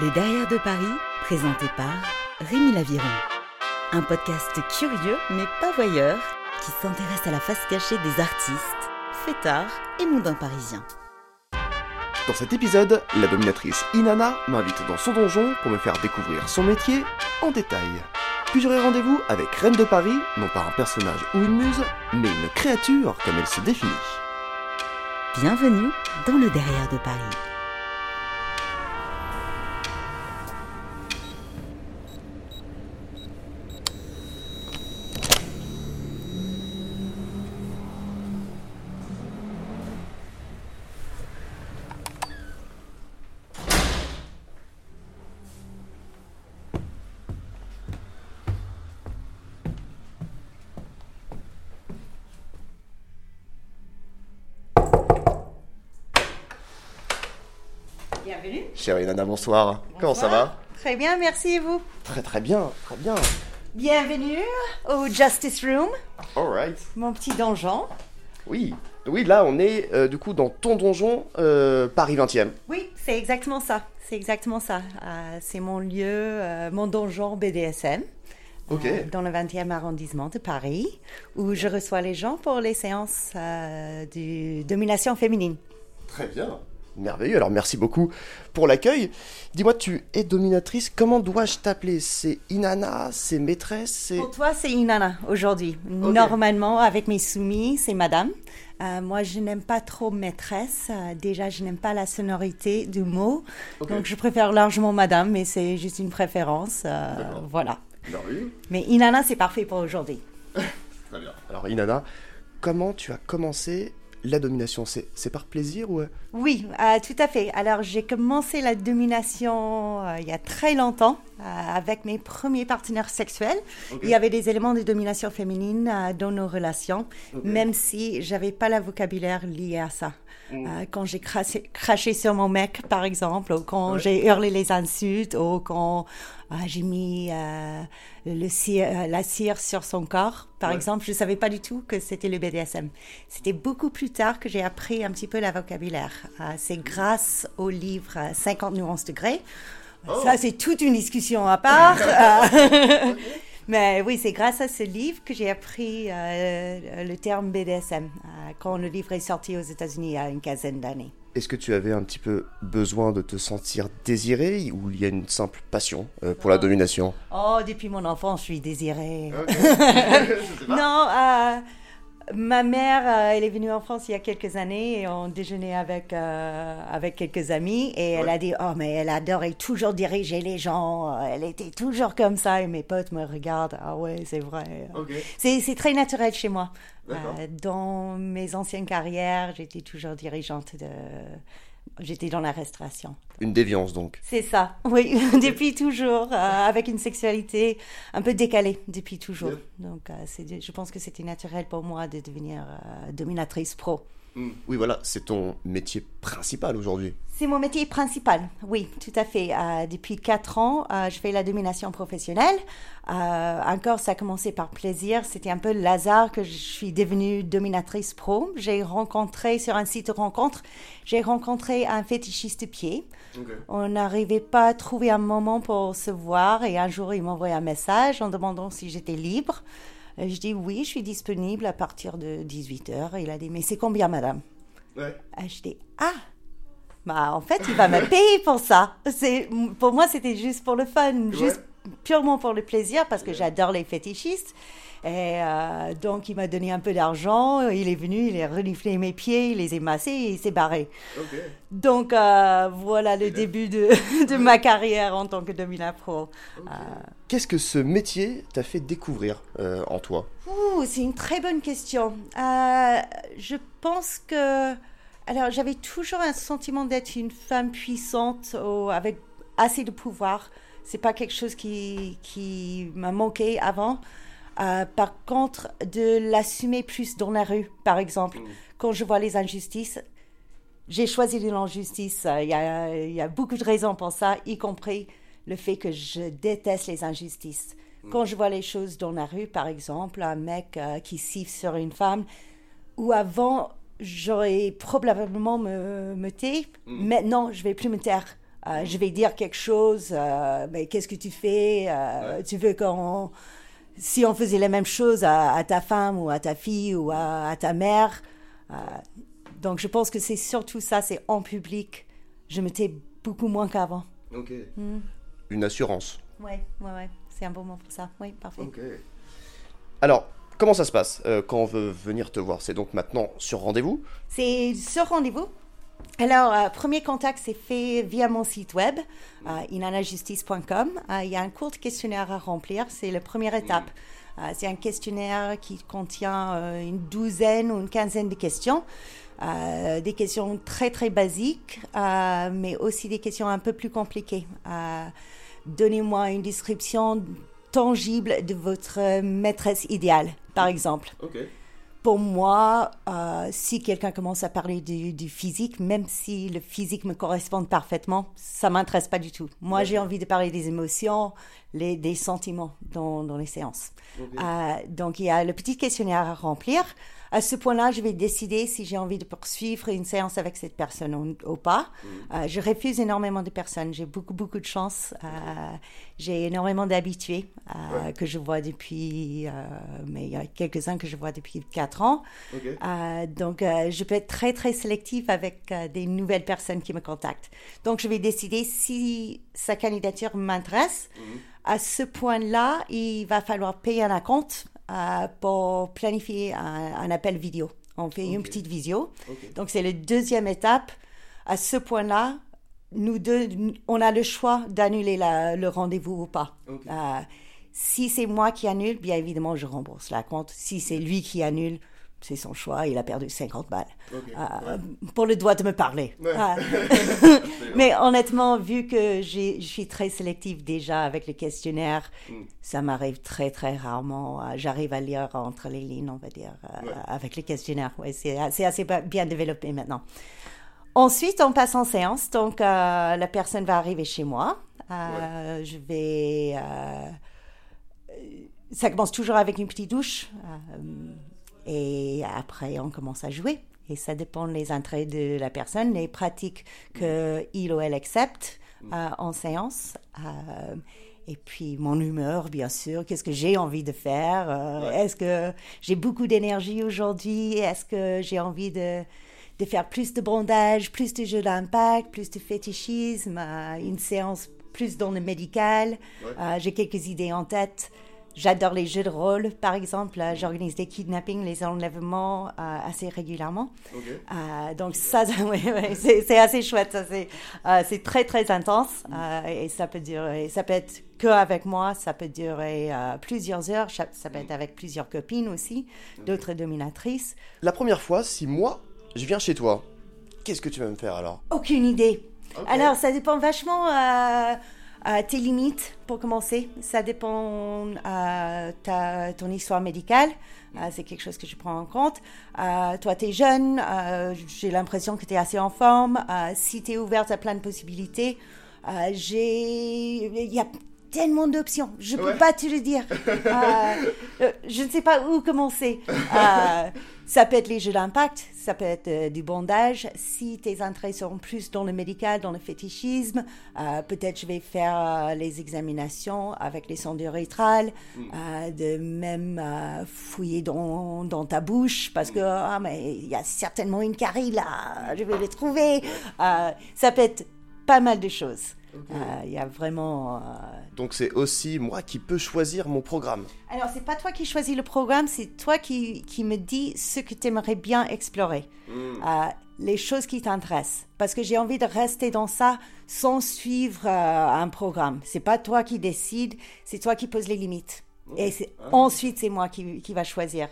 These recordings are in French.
Les Derrière de Paris, présenté par Rémi Laviron. Un podcast curieux mais pas voyeur qui s'intéresse à la face cachée des artistes, fêtards et mondains parisiens. Dans cet épisode, la dominatrice Inanna m'invite dans son donjon pour me faire découvrir son métier en détail. Puis j'aurai rendez-vous avec Reine de Paris, non pas un personnage ou une muse, mais une créature comme elle se définit. Bienvenue dans le Derrière de Paris. Bienvenue. Chère Inanna, bonsoir. Comment ça va Très bien, merci et vous. Très très bien, très bien. Bienvenue au Justice Room, Alright. mon petit donjon. Oui, oui, là on est euh, du coup dans ton donjon euh, Paris 20e. Oui, c'est exactement ça. C'est exactement ça. Euh, c'est mon lieu, mon donjon BDSM. Dans le 20e arrondissement de Paris, où je reçois les gens pour les séances de domination féminine. Très bien. Merveilleux, alors merci beaucoup pour l'accueil. Dis-moi, tu es dominatrice, comment dois-je t'appeler? C'est Inanna, c'est maîtresse, c'est... Pour toi, c'est Inanna aujourd'hui. Normalement, avec mes soumis, c'est madame. Euh, moi, je n'aime pas trop maîtresse. Euh, déjà, je n'aime pas la sonorité du mot. Donc, je préfère largement madame, mais c'est juste une préférence. euh, voilà. Mais Inanna, c'est parfait pour aujourd'hui. Très bien. Alors Inanna, comment tu as commencé la domination? C'est c'est par plaisir ou... Oui, euh, tout à fait. Alors, j'ai commencé la domination euh, il y a très longtemps euh, avec mes premiers partenaires sexuels. Il y avait des éléments de domination féminine euh, dans nos relations, même si j'avais pas le vocabulaire lié à ça. Euh, quand j'ai craché, craché sur mon mec, par exemple, ou quand j'ai hurlé les insultes, ou quand euh, j'ai mis euh, le cire- la cire sur son corps, par Ouais. exemple, je savais pas du tout que c'était le BDSM. C'était beaucoup plus tard que j'ai appris un petit peu le vocabulaire. Euh, c'est grâce au livre euh, 50 nuances de gré. Ça, c'est toute une discussion à part. Mais oui, c'est grâce à ce livre que j'ai appris euh, le terme BDSM euh, quand le livre est sorti aux États-Unis il y a une quinzaine d'années. Est-ce que tu avais un petit peu besoin de te sentir désiré ou il y a une simple passion euh, pour la domination? Oh, depuis mon enfance, je suis désirée. non, euh, ma mère, euh, elle est venue en France il y a quelques années et on déjeunait avec, euh, avec quelques amis et elle a dit, oh, mais elle adorait toujours diriger les gens, euh, elle était toujours comme ça et mes potes me regardent, ah ouais, c'est vrai. C'est c'est très naturel chez moi. Euh, dans mes anciennes carrières, j'étais toujours dirigeante de... J'étais dans la restauration. Une déviance donc. C'est ça, oui, depuis toujours, euh, avec une sexualité un peu décalée depuis toujours. Donc, euh, c'est- je pense que c'était naturel pour moi de devenir euh, dominatrice pro. Oui voilà, c'est ton métier principal aujourd'hui. C'est mon métier principal, oui, tout à fait. Euh, depuis quatre ans, euh, je fais la domination professionnelle. Euh, encore, ça a commencé par plaisir. C'était un peu le hasard que je suis devenue dominatrice pro. J'ai rencontré sur un site de rencontre, j'ai rencontré un fétichiste pied. On n'arrivait pas à trouver un moment pour se voir et un jour il m'a envoyé un message en demandant si j'étais libre. Et je dis oui, je suis disponible à partir de 18h. Il a dit mais c'est combien madame? Ouais. ah, Je dis ah bah en fait il va me payer pour ça. C'est pour moi c'était juste pour le fun, juste purement pour le plaisir parce que j'adore les fétichistes. Et euh, donc il m'a donné un peu d'argent, il est venu, il a reniflé mes pieds, il les a massés et il s'est barré. Donc euh, voilà le début de, de ma carrière en tant que domina pro. Qu'est-ce que ce métier t'a fait découvrir euh, en toi? C'est une très bonne question. Euh, je pense que. Alors, j'avais toujours un sentiment d'être une femme puissante avec assez de pouvoir. C'est pas quelque chose qui, qui m'a manqué avant. Euh, par contre, de l'assumer plus dans la rue, par exemple, quand je vois les injustices, j'ai choisi l'injustice. Euh, Il y, a, il y a beaucoup de raisons pour ça, y compris le fait que je déteste les injustices. Quand je vois les choses dans la rue, par exemple, un mec euh, qui siffle sur une femme, ou avant, j'aurais probablement me, me taire. Maintenant, je vais plus me taire. Euh, je vais dire quelque chose, euh, mais qu'est-ce que tu fais? Euh, Tu veux qu'on... Si on faisait la même chose à, à ta femme ou à ta fille ou à, à ta mère. euh, donc je pense que c'est surtout ça, c'est en public. Je me tais beaucoup moins qu'avant. Ok. Une assurance. Oui, ouais, ouais. C'est un bon mot pour ça. Oui, parfait. Ok. Alors, comment ça se passe euh, quand on veut venir te voir? C'est donc maintenant sur rendez-vous? C'est ce rendez-vous. Alors, euh, premier contact, c'est fait via mon site web, euh, inanajustice.com. Euh, il y a un court questionnaire à remplir, c'est la première étape. Euh, c'est un questionnaire qui contient une douzaine ou une quinzaine de questions. Des questions très très basiques, mais aussi des questions un peu plus compliquées. Donnez-moi une description tangible de votre maîtresse idéale, par exemple Ok. Pour moi, euh, si quelqu'un commence à parler du, du physique, même si le physique me correspond parfaitement, ça m'intéresse pas du tout. Moi, j'ai envie de parler des émotions, les, des sentiments dans, dans les séances. Euh, donc, il y a le petit questionnaire à remplir. À ce point-là, je vais décider si j'ai envie de poursuivre une séance avec cette personne ou, ou pas. Euh, je refuse énormément de personnes. J'ai beaucoup, beaucoup de chance. Euh, j'ai énormément d'habitués euh, que je vois depuis, mais il y a quelques-uns que je vois depuis quatre ans. Ok. Donc, je peux être très, très sélective avec des nouvelles personnes qui me contactent. Donc, je vais décider si sa candidature m'intéresse. À ce point-là, il va falloir payer un acompte euh, pour planifier un, un appel vidéo. On fait une petite visio. Donc, c'est la deuxième étape. À ce point-là, nous deux, on a le choix d'annuler le rendez-vous ou pas. Euh, si c'est moi qui annule, bien évidemment, je rembourse la compte. Si c'est lui qui annule, c'est son choix, il a perdu 50 balles. Euh, Pour le droit de me parler. Ouais. Euh, mais honnêtement, vu que je suis très sélective déjà avec le questionnaire, Mm. ça m'arrive très très rarement. Euh, J'arrive à lire entre les lignes, on va dire, euh, Ouais. avec le questionnaire. C'est assez ba- bien développé maintenant. Ensuite, on passe en séance. Donc, euh, la personne va arriver chez moi. Euh, Je vais. ça commence toujours avec une petite douche. euh, et après, on commence à jouer. Et ça dépend des entrées de la personne, les pratiques qu'il ou elle accepte euh, en séance. Euh, et puis mon humeur, bien sûr. Qu'est-ce que j'ai envie de faire? Euh, Ouais. Est-ce que j'ai beaucoup d'énergie aujourd'hui? Est-ce que j'ai envie de, de faire plus de bondage, plus de jeux d'impact, plus de fétichisme, une séance plus dans le médical? Ouais. J'ai quelques idées en tête. J'adore les jeux de rôle, par exemple. Euh, J'organise des kidnappings, les enlèvements euh, assez régulièrement. Euh, donc ça, ça- ouais, ouais, c'est assez chouette. C'est euh, très très intense euh, et ça peut durer. Ça peut être que avec moi, ça peut durer plusieurs heures. Ça, peut être avec plusieurs copines aussi, d'autres dominatrices. La première fois, si moi, je viens chez toi, qu'est-ce que tu vas me faire alors? Aucune idée. Alors, ça dépend vachement euh, euh, tes limites pour commencer. Ça dépend euh, ta, ton histoire médicale. Euh, c'est quelque chose que je prends en compte. Euh, toi, tu es jeune. euh, J'ai l'impression que tu es assez en forme. Euh, si tu es ouverte à plein de possibilités, euh, j'ai... Il y a tellement d'options. Je ne Ouais. peux pas te le dire. Euh, euh, je ne sais pas où commencer. Euh, ça peut être les jeux d'impact, ça peut être euh, du bondage. Si tes entrées sont plus dans le médical, dans le fétichisme, peut-être je vais faire les examinations avec les sondes urétrales, euh, de même fouiller dans, dans ta bouche parce que ah, mais il y a certainement une carie là, je vais le trouver. Ça peut être pas mal de choses. Euh, Il y a vraiment. euh, Donc c'est aussi moi qui peux choisir mon programme. alors, c'est pas toi qui choisis le programme, c'est toi qui, qui me dis ce que tu aimerais bien explorer, Hmm. Euh, les choses qui t'intéressent. Parce que j'ai envie de rester dans ça sans suivre euh, un programme. C'est pas toi qui décides, c'est toi qui poses les limites. Et c'est- ensuite, c'est moi qui, qui va choisir.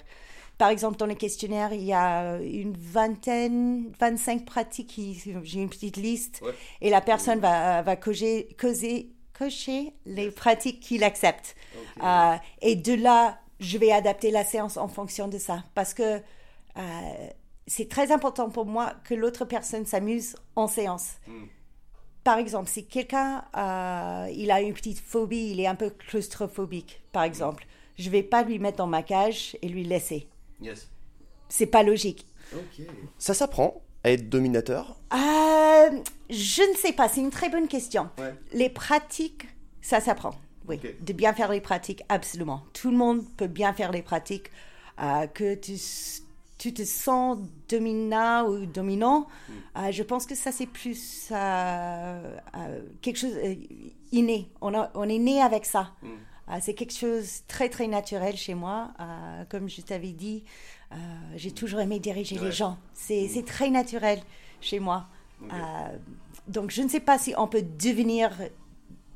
Par exemple, dans le questionnaire, il y a une vingtaine, 25 pratiques. J'ai une petite liste. Ouais. Et la personne va, va coger, causer- cocher les pratiques qu'il accepte. Euh, et de là, je vais adapter la séance en fonction de ça. Parce que euh, c'est très important pour moi que l'autre personne s'amuse en séance. Mm. Par exemple, si quelqu'un euh, il a une petite phobie, il est un peu claustrophobique, par exemple, je vais pas lui mettre dans ma cage et lui laisser. Yes. C'est pas logique. Ça s'apprend. à être dominateur Euh, je ne sais pas, c'est une très bonne question. Ouais. Les pratiques, ça s'apprend. Oui, de bien faire les pratiques, absolument. Tout le monde peut bien faire les pratiques. Euh, que tu, te sens dominant ou dominant, Mm. euh, je pense que ça c'est plus euh, euh, quelque chose euh, inné. On, a- on est né avec ça. Mm. Euh, c'est quelque chose très très naturel chez moi. Euh, comme je t'avais dit, euh, j'ai toujours aimé diriger Ouais. les gens. C'est c'est très naturel chez moi. Donc je ne sais pas si on peut devenir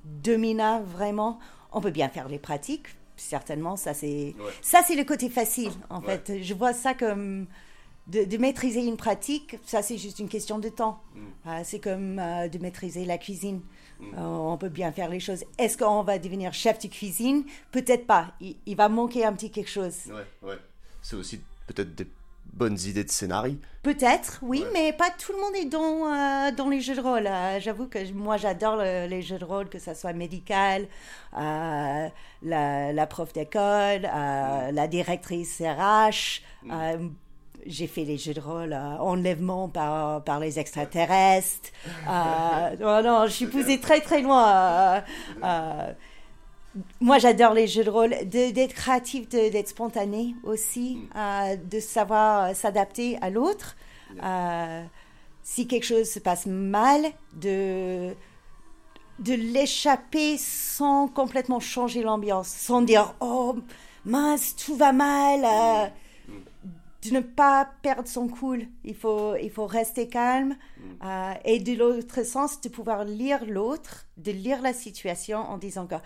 dominant vraiment. On peut bien faire les pratiques, certainement. Ça c'est Ouais. ça c'est le côté facile en Ouais. fait. Je vois ça comme de, de maîtriser une pratique. Ça c'est juste une question de temps. Mm. Euh, c'est comme euh, de maîtriser la cuisine. Euh, on peut bien faire les choses. Est-ce qu'on va devenir chef de cuisine? Peut-être pas. Il, il va manquer un petit quelque chose. Ouais, ouais. C'est aussi peut-être des bonnes idées de scénario. Peut-être, oui, Ouais. mais pas tout le monde est dans, euh, dans les jeux de rôle. Euh, J'avoue que moi, j'adore le- les jeux de rôle, que ce soit médical, euh, la, la prof d'école, euh, la directrice RH. euh, j'ai fait les jeux de rôle euh, enlèvement par, par les extraterrestres. Euh, oh non, je suis poussée très très loin. euh, euh, moi, j'adore les jeux de rôle, d'être créatif, d'être spontané aussi, euh, de savoir s'adapter à l'autre. Si quelque chose se passe mal, de, de l'échapper sans complètement changer l'ambiance, sans dire oh mince, tout va mal. De ne pas perdre son cool. Il faut, il faut rester calme. euh, et de l'autre sens, de pouvoir lire l'autre, de lire la situation en disant que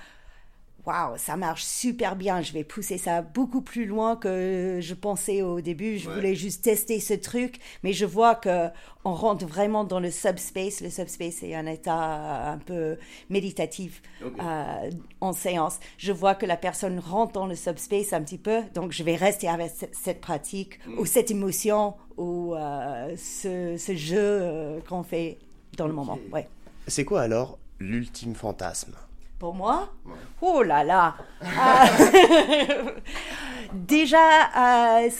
Waouh, ça marche super bien. Je vais pousser ça beaucoup plus loin que je pensais au début. Je Ouais. voulais juste tester ce truc, mais je vois que on rentre vraiment dans le subspace. Le subspace est un état un peu méditatif euh, en séance. Je vois que la personne rentre dans le subspace un petit peu, donc je vais rester avec ce- cette pratique ou cette émotion ou euh, ce, ce jeu euh, qu'on fait dans le moment. Ouais. C'est quoi alors l'ultime fantasme? Pour moi. Oh là là. Euh, Déjà, euh,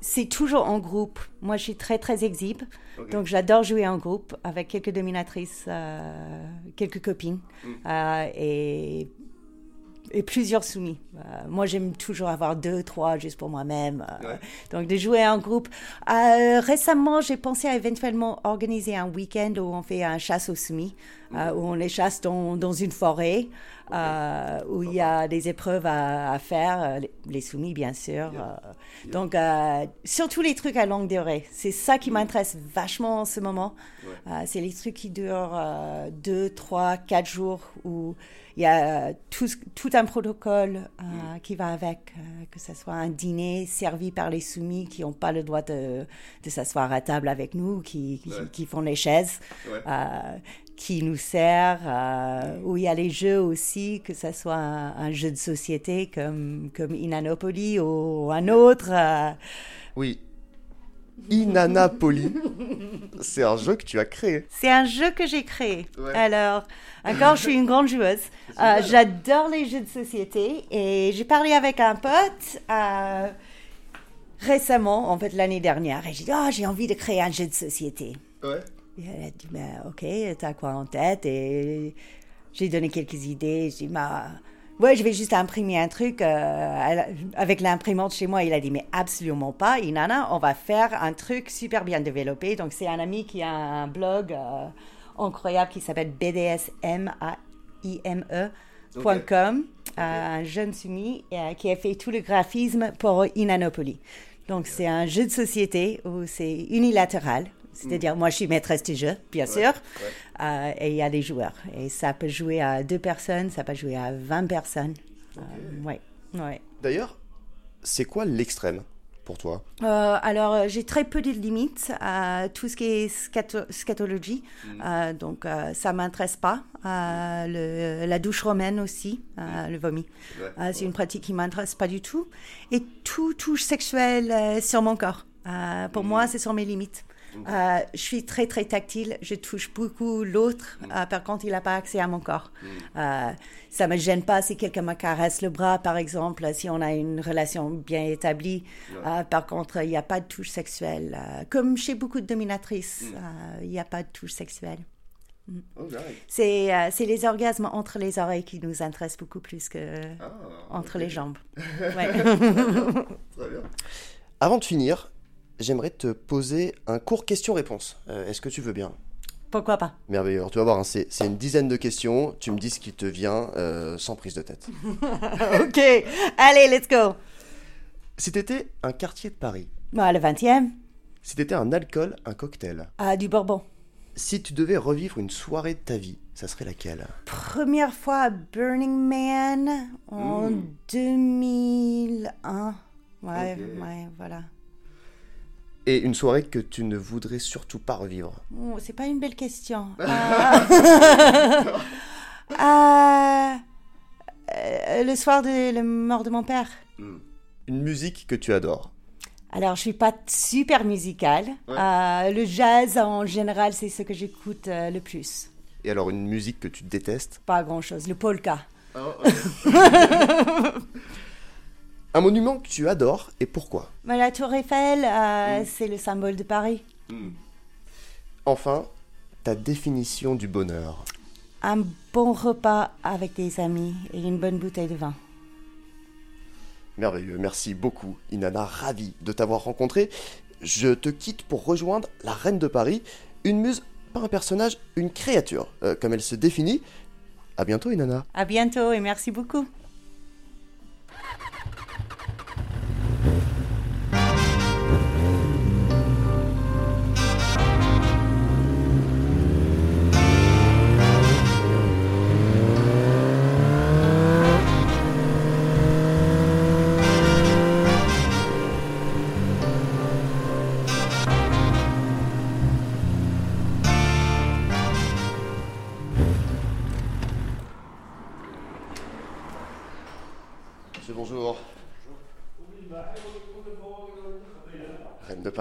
c'est toujours en groupe. Moi, je suis très, très exhibe. Donc, j'adore jouer en groupe avec quelques dominatrices, euh, quelques copines. Euh, et, et plusieurs soumis. Euh, moi, j'aime toujours avoir deux, trois juste pour moi-même. euh, Ouais. Donc, de jouer en groupe. Euh, récemment, j'ai pensé à éventuellement organiser un week-end où on fait un chasse aux soumis, euh, où on les chasse dans, dans une forêt, euh, où il y a des épreuves à, à faire, les, les soumis, bien sûr. euh. Donc, euh, surtout les trucs à longue durée. C'est ça qui m'intéresse vachement en ce moment. C'est les trucs qui durent euh, deux, trois, quatre jours, où il y a tout, tout un protocole euh, qui va avec, euh, que ce soit un dîner servi par les soumis qui n'ont pas le droit de, de s'asseoir à table avec nous, qui, qui, Ouais. qui font les chaises, Ouais. euh, qui nous sert, euh, où il y a les jeux aussi, que ce soit un, un jeu de société comme, comme Inanopoly ou un autre. Oui. Inanapoli. C'est un jeu que tu as créé. C'est un jeu que j'ai créé. Ouais. Alors, encore, je suis une grande joueuse. Euh, J'adore les jeux de société et j'ai parlé avec un pote euh, récemment, en fait l'année dernière, et j'ai dit, oh, j'ai envie de créer un jeu de société. Ouais. Et elle a dit, ben, ok, t'as quoi en tête? Et j'ai donné quelques idées. J'ai dit, bah, ouais, je vais juste imprimer un truc. euh, avec l'imprimante chez moi, il a dit, mais absolument pas. Inana, on va faire un truc super bien développé. Donc, c'est un ami qui a un blog euh, incroyable qui s'appelle bdsmime.com, euh, un jeune soumis euh, qui a fait tout le graphisme pour Inanopoly. Donc, c'est un jeu de société où c'est unilatéral. C'est-à-dire, moi, je suis maîtresse du jeu, bien sûr, euh, et il y a des joueurs. Et ça peut jouer à deux personnes, ça peut jouer à 20 personnes. Euh, ouais, ouais. D'ailleurs, c'est quoi l'extrême pour toi? Euh, alors, euh, j'ai très peu de limites à tout ce qui est scato- scatologie. Euh, donc, euh, ça m'intéresse pas. Euh, le- la douche romaine aussi, euh, le vomi. Ouais. Euh, c'est une pratique qui m'intéresse pas du tout. Et tout touche sexuelle euh, sur mon corps. Euh, pour moi, ce sont mes limites. Euh, je suis très très tactile, je touche beaucoup l'autre, euh, par contre il n'a pas accès à mon corps. Euh, ça me gêne pas si quelqu'un me caresse le bras par exemple, si on a une relation bien établie. Euh, par contre il n'y a pas de touche sexuelle. Euh, comme chez beaucoup de dominatrices, euh, il n'y a pas de touche sexuelle. C'est euh, c'est les orgasmes entre les oreilles qui nous intéressent beaucoup plus que entre les jambes. Ouais. Avant de finir, j'aimerais te poser un court question-réponse. Euh, Est-ce que tu veux bien Pourquoi pas Merveilleux. Alors, tu vas voir, hein, c'est une dizaine de questions. Tu me dis ce qui te vient euh, sans prise de tête. Ok, allez, let's go. Si t'étais un quartier de Paris, Bah, le 20e, si t'étais un alcool, un cocktail, ah, du Bourbon. si tu devais revivre une soirée de ta vie, ça serait laquelle? Première fois à Burning Man en 2001. Ouais, Ok. ouais, voilà. Et une soirée que tu ne voudrais surtout pas revivre Oh, c'est pas une belle question. Ah. Ah, euh, le soir de la mort de mon père. Une musique que tu adores Alors, je suis pas super musicale. Euh, le jazz, en général, c'est ce que j'écoute euh, le plus. Et alors une musique que tu détestes? Pas grand-chose. Le polka. Un monument que tu adores et pourquoi? La Tour Eiffel, euh, c'est le symbole de Paris. Enfin, ta définition du bonheur. Un bon repas avec des amis et une bonne bouteille de vin. Merveilleux, merci beaucoup Inanna, ravi de t'avoir rencontré. Je te quitte pour rejoindre la reine de Paris, une muse, pas un personnage, une créature, euh, comme elle se définit. À bientôt Inanna. À bientôt et merci beaucoup.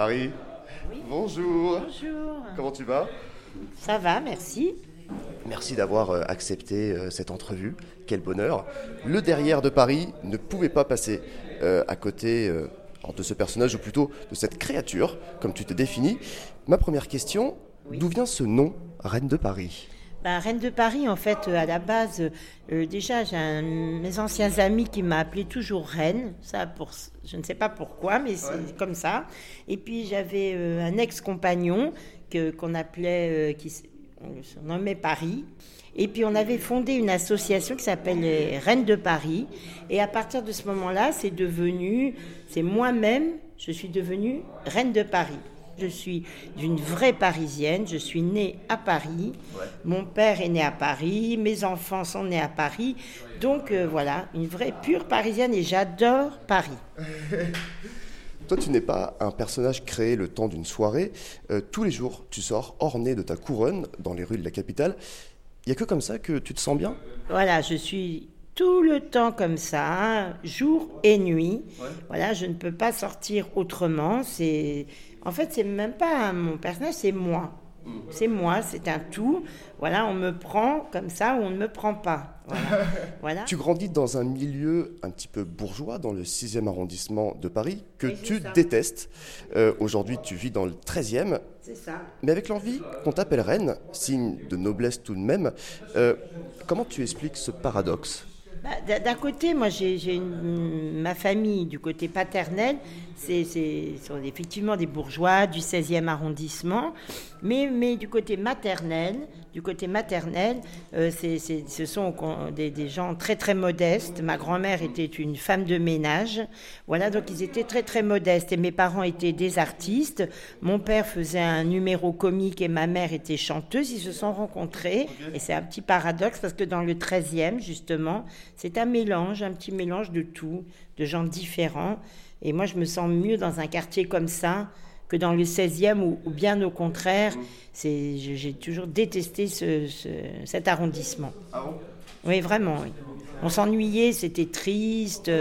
Paris. Bonjour. Bonjour. Comment tu vas? Ça va, merci. Merci d'avoir euh, accepté euh, cette entrevue. Quel bonheur. Le derrière de Paris ne pouvait pas passer euh, à côté de ce personnage, ou plutôt de cette créature, comme tu te définis. Ma première question, d'où vient ce nom, Reine de Paris? Ben, Reine de Paris, en fait, euh, à la base, euh, déjà, j'ai un- mes anciens amis qui m'a appelé toujours Reine. Ça, pour, je ne sais pas pourquoi, mais c'est comme ça. Et puis, j'avais euh, un ex-compagnon que, qu'on appelait, euh, qui on surnommait Paris. Et puis, on avait fondé une association qui s'appelle les Reines de Paris. Et à partir de ce moment-là, c'est devenu, c'est moi-même, je suis devenue Reine de Paris. Je suis d'une vraie Parisienne. Je suis née à Paris. Mon père est né à Paris. Mes enfants sont nés à Paris. Donc euh, voilà, une vraie pure Parisienne et j'adore Paris. Toi, tu n'es pas un personnage créé le temps d'une soirée. Euh, tous les jours, tu sors orné de ta couronne dans les rues de la capitale. Il n'y a que comme ça que tu te sens bien? Voilà, je suis tout le temps comme ça, jour et nuit. Voilà, je ne peux pas sortir autrement. C'est, en fait, c'est même pas mon personnage, c'est moi. C'est moi, c'est un tout. Voilà, on me prend comme ça ou on ne me prend pas. Voilà. voilà. Tu grandis dans un milieu un petit peu bourgeois, dans le 6e arrondissement de Paris, que tu ça. détestes. Euh, Aujourd'hui, tu vis dans le 13e, C'est ça. mais avec l'envie qu'on t'appelle reine, signe de noblesse tout de même. Euh, comment tu expliques ce paradoxe? Bah, d'un- côté, moi, j'ai ma famille du côté paternel, c'est sont effectivement des bourgeois du 16e arrondissement, mais du côté maternel, du côté maternel, euh, ce sont des, des gens très très modestes. Ma grand-mère était une femme de ménage, voilà, donc ils étaient très très modestes. Et mes parents étaient des artistes. Mon père faisait un numéro comique et ma mère était chanteuse. Ils se sont rencontrés et c'est un petit paradoxe parce que dans le 13e justement, c'est un mélange, un petit mélange de tout, de gens différents. Et moi, je me sens mieux dans un quartier comme ça que dans le 16e ou, ou bien au contraire. J'ai toujours détesté ce- ce- cet arrondissement. Oui, vraiment, oui. On s'ennuyait, c'était triste,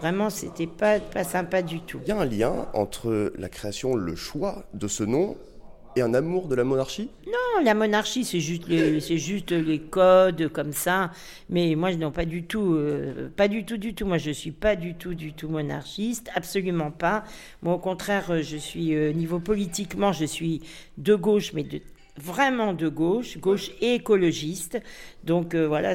vraiment, c'était pas, pas sympa du tout. Il y a un lien entre la création, le choix de ce nom et un amour de la monarchie? Non, la monarchie, c'est juste, les, c'est juste les codes comme ça. Mais moi, non, pas du tout. euh, pas du tout, du tout. Moi, je suis pas du tout, du tout monarchiste. Absolument pas. Moi, au contraire, euh, je suis, euh, niveau politiquement, je suis de gauche, mais de vraiment de gauche, gauche et écologiste. Donc euh, voilà,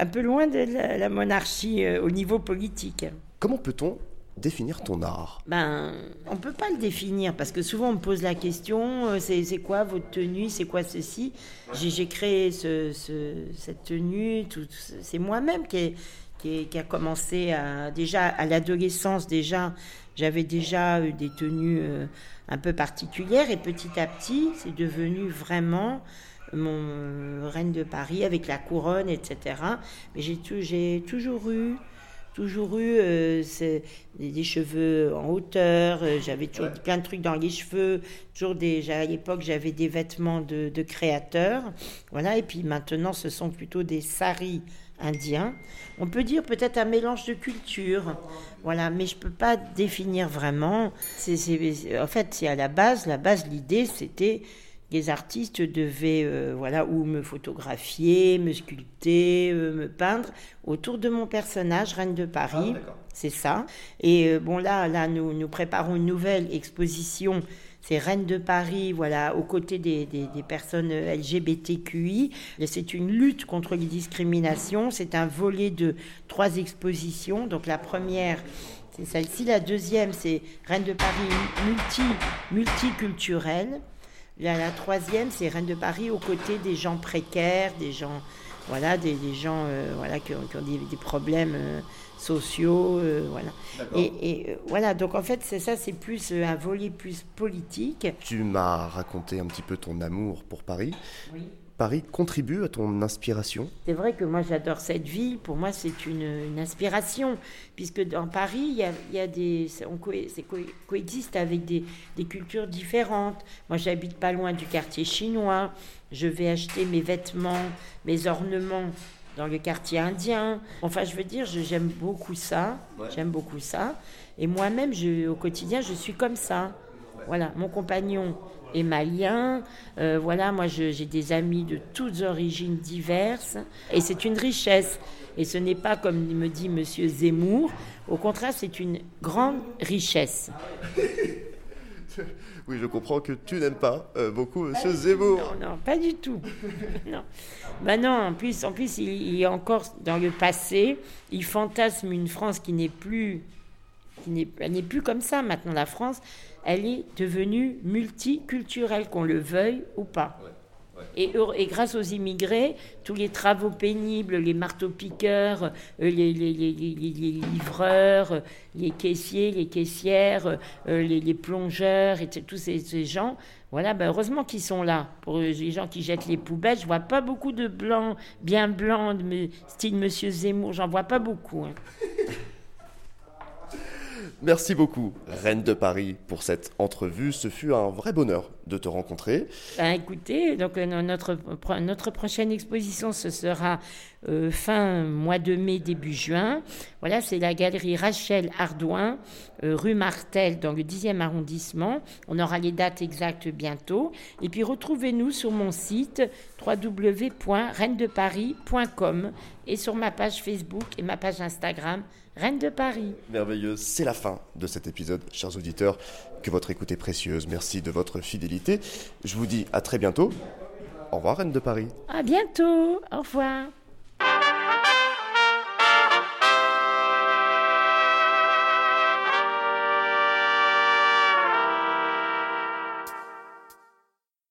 un peu loin de la, la monarchie euh, au niveau politique. Comment peut-on définir ton art Ben, on peut pas le définir parce que souvent on me pose la question euh, c'est quoi votre tenue, c'est quoi ceci? J'ai créé ce, ce- cette tenue, c'est moi-même qui, a commencé à déjà à l'adolescence déjà j'avais déjà eu des tenues euh, un peu particulières et petit à petit c'est devenu vraiment mon reine de Paris avec la couronne, etc. Mais j'ai toujours eu toujours eu euh, des, des cheveux en hauteur, euh, j'avais toujours plein de trucs dans les cheveux, toujours des, à l'époque j'avais des vêtements de, de créateurs, voilà, et puis maintenant ce sont plutôt des saris indiens. On peut dire peut-être un mélange de cultures, voilà, mais je peux pas définir vraiment. En fait, c'est à la base, la base, l'idée c'était les artistes devaient euh, voilà ou me photographier, me sculpter, euh, me peindre autour de mon personnage Reine de Paris. c'est ça. Et euh, bon là là nous nous préparons une nouvelle exposition. C'est Reine de Paris, voilà, aux côtés des, des, des personnes LGBTQI. C'est une lutte contre les discriminations. C'est un volet de trois expositions. Donc la première, c'est celle-ci. La deuxième, c'est Reine de Paris multi, multiculturelle. La, troisième, c'est Reine de Paris aux côtés des gens précaires, des gens, voilà, des, gens euh, voilà, qui ont, des problèmes euh, sociaux. euh, voilà. Et, et, euh, voilà, donc en fait, c'est ça, c'est plus euh, un volet plus politique. Tu m'as raconté un petit peu ton amour pour Paris. Oui. Paris contribue à ton inspiration? C'est vrai que moi j'adore cette ville. Pour moi, c'est une, une inspiration, puisque dans Paris, il y a, il y a des, on co- c'est co- coexiste avec des, des cultures différentes. Moi, j'habite pas loin du quartier chinois. Je vais acheter mes vêtements, mes ornements dans le quartier indien. Enfin, je veux dire, j'aime beaucoup ça. J'aime beaucoup ça. Et moi-même, je, au quotidien, je suis comme ça. Voilà, mon compagnon est malien. Euh, voilà, moi, j'ai des amis de toutes origines diverses. Et c'est une richesse. Et ce n'est pas comme me dit Monsieur Zemmour. Au contraire, c'est une grande richesse. Oui, je comprends que tu n'aimes pas euh, beaucoup Monsieur Zemmour. Non, non, pas du tout. non. Bah non, en plus, en plus il, il est encore dans le passé. Il fantasme une France qui n'est plus, qui n'est, elle n'est plus comme ça maintenant. La France, elle est devenue multiculturelle, qu'on le veuille ou pas. Et, grâce aux immigrés, tous les travaux pénibles, les marteaux-piqueurs, euh, les, les- livreurs, euh, les caissiers, les caissières, euh, les, plongeurs, et tous ces, gens, voilà, ben heureusement qu'ils sont là. Pour les gens qui jettent les poubelles, je vois pas beaucoup de blancs, bien blancs, style Monsieur Zemmour, j'en vois pas beaucoup. hein. Merci beaucoup, Reine de Paris, pour cette entrevue. Ce fut un vrai bonheur de te rencontrer. Ben, écoutez, donc euh, notre, notre prochaine exposition, ce sera euh, fin mois de mai, début juin. Voilà, c'est la galerie Rachel Ardouin, euh, rue Martel, dans le 10e arrondissement. On aura les dates exactes bientôt. Et puis retrouvez-nous sur mon site www.reinedeparis.com et sur ma page Facebook et ma page Instagram, Reine de Paris. Merveilleuse, c'est la fin de cet épisode, chers auditeurs. Que votre écoute est précieuse. Merci de votre fidélité. Je vous dis à très bientôt. Au revoir, Reine de Paris. À bientôt. Au revoir.